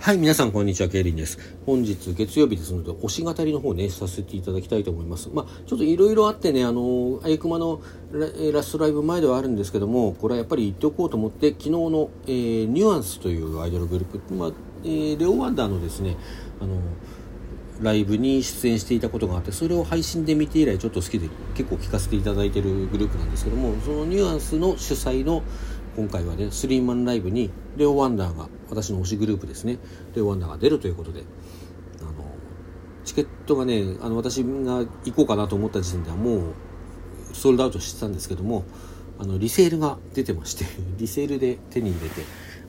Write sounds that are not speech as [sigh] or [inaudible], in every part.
はい、皆さん、こんにちは。ケイリンです。本日、月曜日ですので、推し語りの方ね、させていただきたいと思います。まあ、ちょっといろいろあってね、あの、あゆくまのラストライブ前ではあるんですけども、これはやっぱり言っておこうと思って、昨日の、えー、ニュアンスというアイドルグループ、まあ、えー、レオワンダーのですね、あの、ライブに出演していたことがあってそれを配信で見て以来ちょっと好きで結構聞かせていただいてるグループなんですけどもそのニュアンスの主催の今回はねスリーマンライブにレオ・ワンダーが私の推しグループですね。で・ワンダーが出るということで。あのチケットがねあの私が行こうかなと思った時点ではもうソールドアウトしてたんですけどもあのリセールが出てまして [laughs] リセールで手に入れて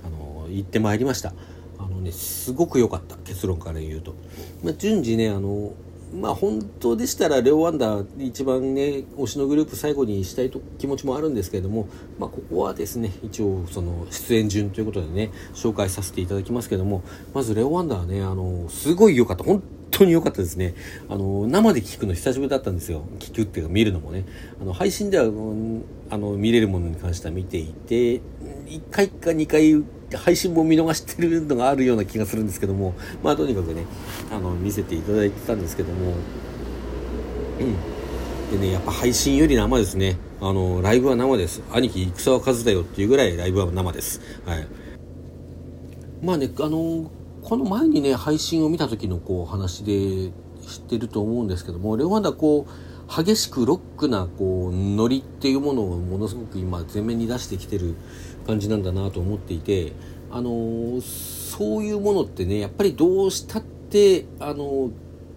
あの行ってまいりました。あのねすごく良かった結論から言うと、まあ、順次ねあのまあ本当でしたらレオ・ワンダー一番ね推しのグループ最後にしたいと気持ちもあるんですけれども、まあ、ここはですね一応その出演順ということでね紹介させていただきますけどもまずレオ・ワンダーねあのすごい良かった。本当に良かったですね。あの生で聞くの久しぶりだったんですよ。聞くっていうか見るのもね。あの配信ではあの見れるものに関しては見ていて1回か2回配信も見逃してるのがあるような気がするんですけども。まあとにかくねあの見せていただいてたんですけども。うん。でねやっぱ配信より生ですね。あのライブは生です。兄貴戦は数だよっていうぐらいライブは生です。はい。まあねあのこの前にね配信を見た時のこう話で知ってると思うんですけどもレオワンダこう激しくロックなこうノリっていうものをものすごく今前面に出してきてる感じなんだなと思っていて、あのー、そういうものってねやっぱりどうしたってあの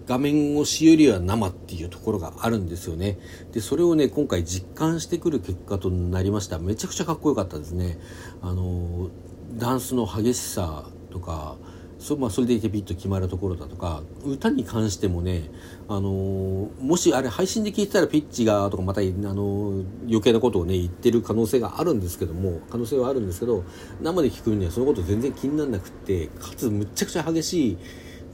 画面越しよりは生っていうところがあるんですよね。でそれをね今回実感してくる結果となりました。めちゃくちゃかっこよかったですね。あのダンスの激しさとかそ,、まあ、それでピッと決まるところだとか歌に関してもね、あのー、もしあれ配信で聞いてたらピッチがとかまた、あのー、余計なことをね言ってる可能性があるんですけども可能性はあるんですけど生で聞くにはそのこと全然気にならなくってかつむっちゃくちゃ激しい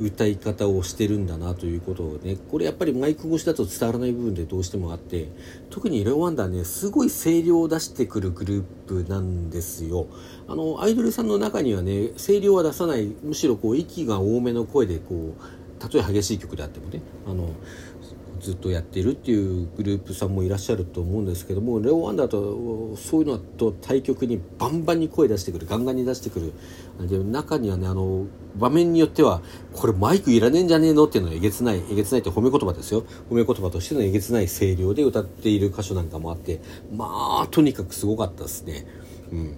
歌い方をしてるんだなということをねこれやっぱりマイク越しだと伝わらない部分でどうしてもあって特にレオワンダーねすごい声量を出してくるグループなんですよ。あのアイドルさんの中にはね声量は出さないむしろこう息が多めの声でこうたとえ激しい曲であってもねあのずっとやっているっていうグループさんもいらっしゃると思うんですけどもレオ・ワンダーとそういうのと対局にバンバンに声出してくるガンガンに出してくるで中にはねあの場面によってはこれマイクいらねえんじゃねえのっていうのはえげつないえげつないって褒め言葉ですよ。褒め言葉としてのえげつない声量で歌っている箇所なんかもあってまあとにかくすごかったですね。うん。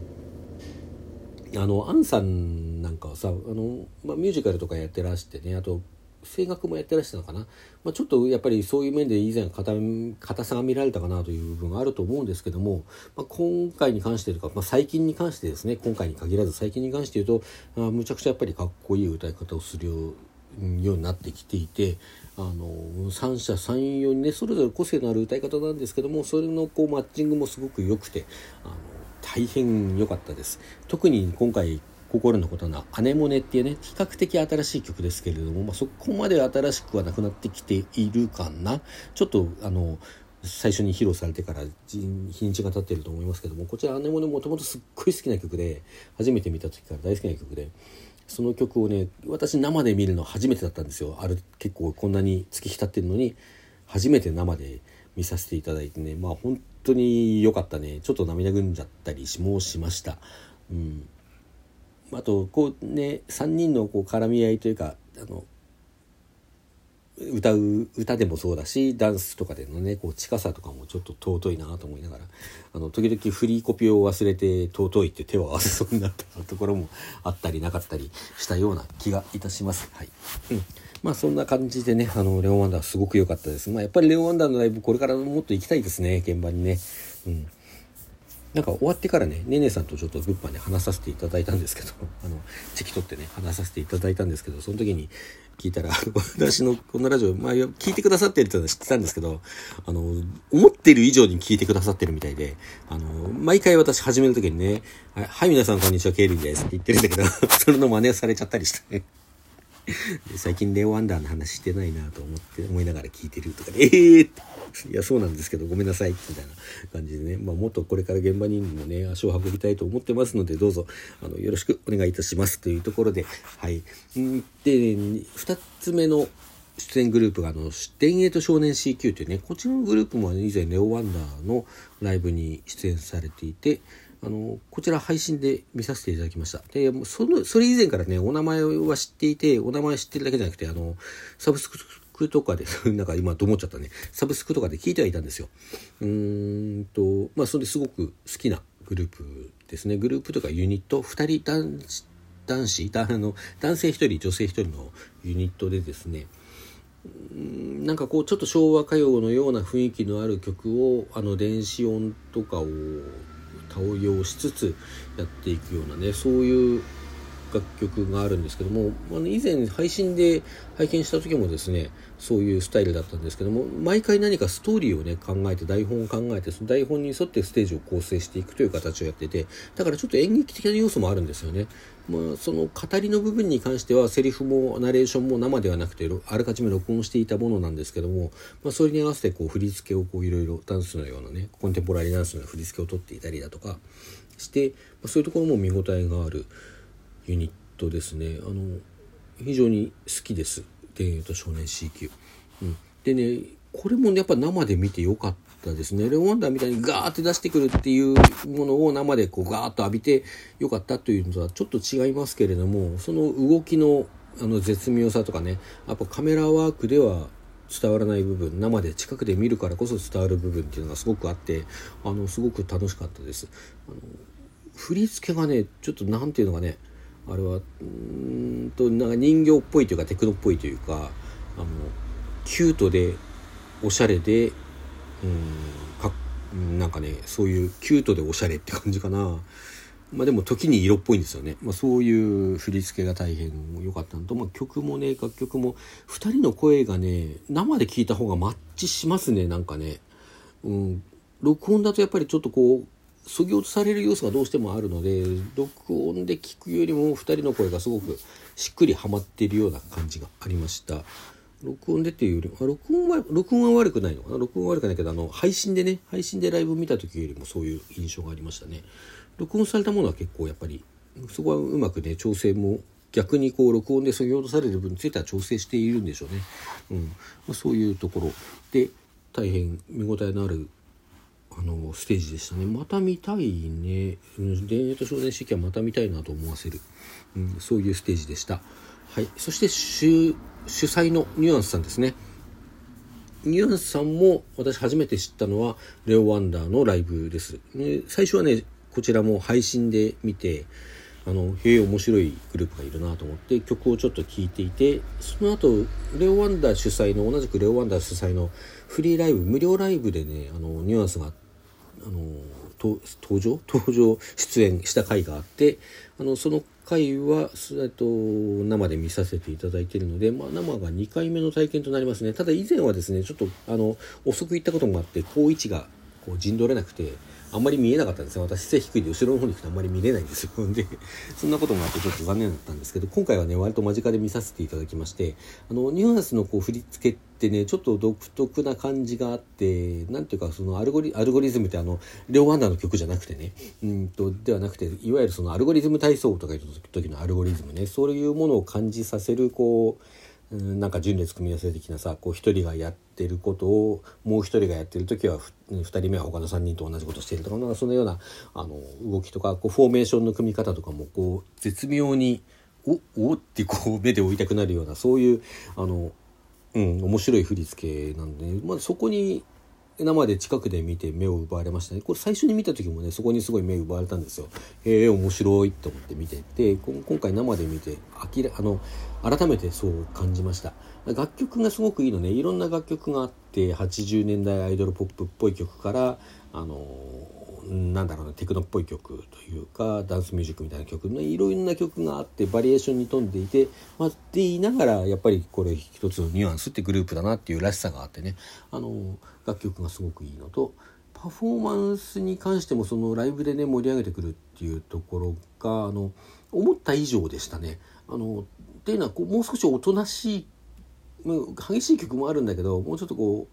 あのアンさんなんかはさあの、まあ、ミュージカルとかやってらしてねあと声楽もやってらしたのかな、まあ、ちょっとやっぱりそういう面で以前硬さが見られたかなという部分があると思うんですけども、まあ、今回に関してとか、まあ、最近に関してですね。今回に限らず最近に関して言うとあむちゃくちゃやっぱりかっこいい歌い方をするようになってきていてあの三者三様にねそれぞれ個性のある歌い方なんですけどもそれのこうマッチングもすごく良くてあの大変良かったです。特に今回心のことな「アネモネ」っていうね比較的新しい曲ですけれども、まあ、そこまで新しくはなくなってきているかな。ちょっとあの最初に披露されてから日にちが経ってると思いますけどもこちら「アネモネ」もともとすっごい好きな曲で初めて見た時から大好きな曲でその曲をね私生で見るの初めてだったんですよ。ある結構こんなに月日経ってるのに初めて生で見させていただいてねまあ本当に良かったね。ちょっと涙ぐんじゃったりもしました。うん。あとこうね3人のこう絡み合いというかあの歌う歌でもそうだしダンスとかでのねこう近さとかもちょっと尊いなと思いながらあの時々フリーコピーを忘れて尊いって手を合わせそうになったところもあったりなかったりしたような気がいたします。はい、うんまあそんな感じでね、あの、レオンワンダーすごく良かったです。まあやっぱりレオンワンダーのライブこれからもっと行きたいですね、現場にね。うん。なんか終わってからね、ねねさんとちょっと物販で話させていただいたんですけど、[laughs] あの、チェキ取ってね、話させていただいたんですけど、その時に聞いたら、[laughs] 私のこのラジオ、まあ、聞いてくださってるってのは知ってたんですけど、あの、思ってる以上に聞いてくださってるみたいで、あの、毎回私始める時にね、はい、皆さんこんにちは、ケイリンですって言ってるんだけど、[laughs] それの真似をされちゃったりしてね。最近レオ・ワンダーの話してないなと思って思いながら聞いてるとかで、え [laughs] えー、いやそうなんですけどごめんなさい。みたいな感じでね、まあ、もっとこれから現場にもね足を運びたいと思ってますのでどうぞあのよろしくお願いいたします。というところではい。で2つ目の出演グループがあの田営と少年 CQ というねこっちのグループも以前レオ・ワンダーのライブに出演されていてあのこちら配信で見させていただきました。でそのそれ以前からねお名前は知っていてお名前知ってるだけじゃなくてあのサブスクとかで [laughs] なんか今と思っちゃったね。サブスクとかで聞いてはいたんですよ。うんとまあそれですごく好きなグループですね。グループとかユニット2人男子男子 [laughs] あの男性1人女性1人のユニットでですねなんかこうちょっと昭和歌謡のような雰囲気のある曲をあの電子音とかを応用しつつやっていくようなねそういう楽曲があるんですけどもあの以前配信で拝見した時もですねそういうスタイルだったんですけども毎回何かストーリーをね考えて台本を考えてその台本に沿ってステージを構成していくという形をやっててだからちょっと演劇的な要素もあるんですよね。まあ、その語りの部分に関してはセリフもナレーションも生ではなくてあらかじめ録音していたものなんですけども、まあ、それに合わせてこう振り付けをこういろいろダンスのようなねコンテンポラリーダンスの振り付けを取っていたりだとかして、まあ、そういうところも見応えがあるユニットですねあの非常に好きです「田園と少年 C 級」うん、でねこれもやっぱ生で見てよかったですね。レオワンダーみたいにガーって出してくるっていうものを生でこうガーッと浴びてよかったというのとはちょっと違いますけれども、その動きのあの絶妙さとかね、やっぱカメラワークでは伝わらない部分、生で近くで見るからこそ伝わる部分っていうのがすごくあって、あの、すごく楽しかったです。あの振り付けがね、ちょっと何ていうのかね、あれは、うんと、なんか人形っぽいというかテクノっぽいというか、あの、キュートでおしゃれでうんかなんかねそういうキュートでおしゃれって感じかな。まあでも時に色っぽいんですよね、まあ、そういう振り付けが大変良かったのと、まあ、曲もね楽曲も2人の声がね生で聞いた方がマッチしますねなんかね、うん、録音だとやっぱりちょっとこうそぎ落とされる要素がどうしてもあるので録音で聞くよりも2人の声がすごくしっくりはまっているような感じがありました。録音でっていうよりあ録音は録音は悪くないのかな？録音は悪くないけどあの配信でね配信でライブ見た時よりもそういう印象がありましたね。録音されたものは結構やっぱりそこはうまくね調整も逆にこう録音で削ぎ落とされる分については調整しているんでしょうね、うん。まあ、そういうところで大変見応えのあるあのステージでしたね。また見たいね「田園と少年式はまた見たいなと思わせる、うん、そういうステージでした。はい。そして主主催のニュアンスさんですね。ニュアンスさんも私初めて知ったのはレオ・ワンダーのライブです、ね、最初はねこちらも配信で見てあのへえ面白いグループがいるなと思って曲をちょっと聴いていてその後レオ・ワンダー主催の同じくレオ・ワンダー主催のフリーライブ無料ライブでねあのニュアンスがあの登場？登場出演した回があってあのその回は、えっと、生で見させていただいているので、まあ、生が2回目の体験となりますね。ただ以前はですねちょっとあの遅く行ったこともあって好位置がこう陣取れなくてあんまり見えなかったんですよ。私背低いで後ろの方に行くとあんまり見れないんですよ。[laughs] でそんなこともあってちょっと残念だったんですけど今回はね割と間近で見させていただきましてあのニュアンスのこう振り付けってねちょっと独特な感じがあってなんていうかそのアルゴリアルゴリズムってあのレオ・ワンダーの曲じゃなくてね。うんとではなくていわゆるそのアルゴリズム体操とかいう時のアルゴリズムね。そういうものを感じさせるこうなんか順列組み合わせ的なさこう1人がやってることをもう1人がやってる時は2人目は他の3人と同じことしてるとかなんかそのようなあの動きとかこうフォーメーションの組み方とかもこう絶妙におおってこう目で追いたくなるようなそういうあの、うん、面白い振り付けなんで、まあ、そこに生で近くで見て目を奪われましたね。これ最初に見た時もねそこにすごい目を奪われたんですよ。へえ面白いと思って見てて今回生で見てあらあの改めてそう感じました。楽曲がすごくいいのね。いろんな楽曲があって80年代アイドルポップっぽい曲からあのなんだろうなテクノっぽい曲というかダンスミュージックみたいな曲のいろんな曲があってバリエーションに富んでいて、まあ、って言いながらやっぱりこれ一つのニュアンスってグループだなっていうらしさがあってねあの楽曲がすごくいいのとパフォーマンスに関してもそのライブでね盛り上げてくるっていうところがあの思った以上でしたね。あのっていうのはこうもう少しおとなしい激しい曲もあるんだけどもうちょっとこ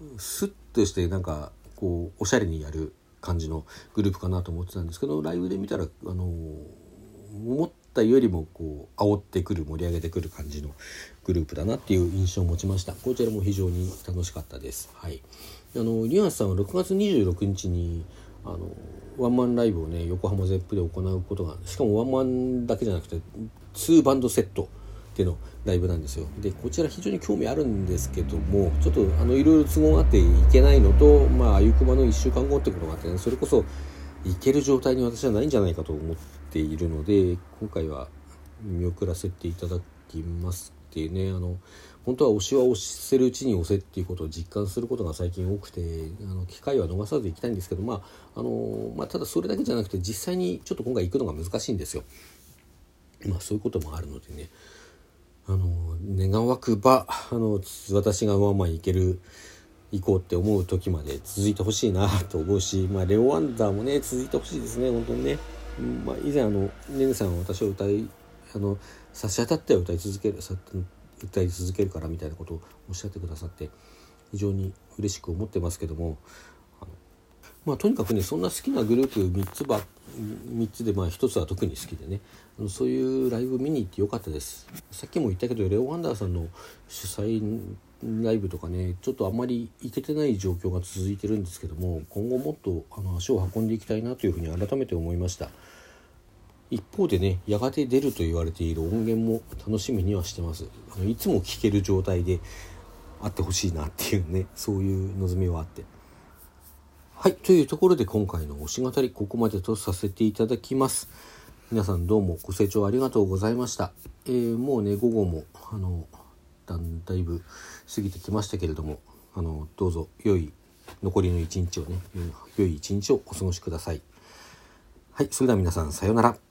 うスッとしてなんかこうおしゃれにやる感じのグループかなと思ってたんですけどライブで見たらあの思ったよりもこう煽ってくる盛り上げてくる感じのグループだなっていう印象を持ちました。こちらも非常に楽しかったです。はい。あのリアスさんは6月26日にあのワンマンライブをね横浜ゼップで行うことがしかもワンマンだけじゃなくて2バンドセットでのライブなんですよでこちら非常に興味あるんですけどもちょっとあのいろいろ都合があっていけないのとまああゆくまの1週間後ってことがあってねそれこそいける状態に私はないんじゃないかと思っているので今回は見送らせていただきますっていうねあの本当は押しは押せるうちに押せっていうことを実感することが最近多くてあの機会は逃さず行きたいんですけど、まああのまあ、ただそれだけじゃなくて実際にちょっと今回行くのが難しいんですよ。まあ、そういうこともあるのでねあの願わくばあの私がワンマン行ける行こうって思う時まで続いてほしいなと思うし、まあ、レオ・ワンダーもね続いてほしいですね本当にね、まあ、以前あのねねさんは私を歌いあの差し当たっては歌い続ける歌い続けるからみたいなことをおっしゃってくださって非常に嬉しく思ってますけどもまあ、とにかくねそんな好きなグループ3つば3つでまあ1つは特に好きでね。そういうライブ見に行ってよかったです。さっきも言ったけどレオ・ワンダーさんの主催ライブとかねちょっとあんまり行けてない状況が続いてるんですけども今後もっとあの足を運んでいきたいなというふうに改めて思いました。一方でねやがて出ると言われている音源も楽しみにはしてます。あのいつも聴ける状態であってほしいなっていうねそういう望みはあって。はいというところで今回の推し語りここまでとさせていただきます。皆さんどうもご清聴ありがとうございました、えー、もうね午後もあのだんだいぶ過ぎてきましたけれどもあのどうぞ良い残りの一日をね良い一日をお過ごしください。はいそれでは皆さんさようなら。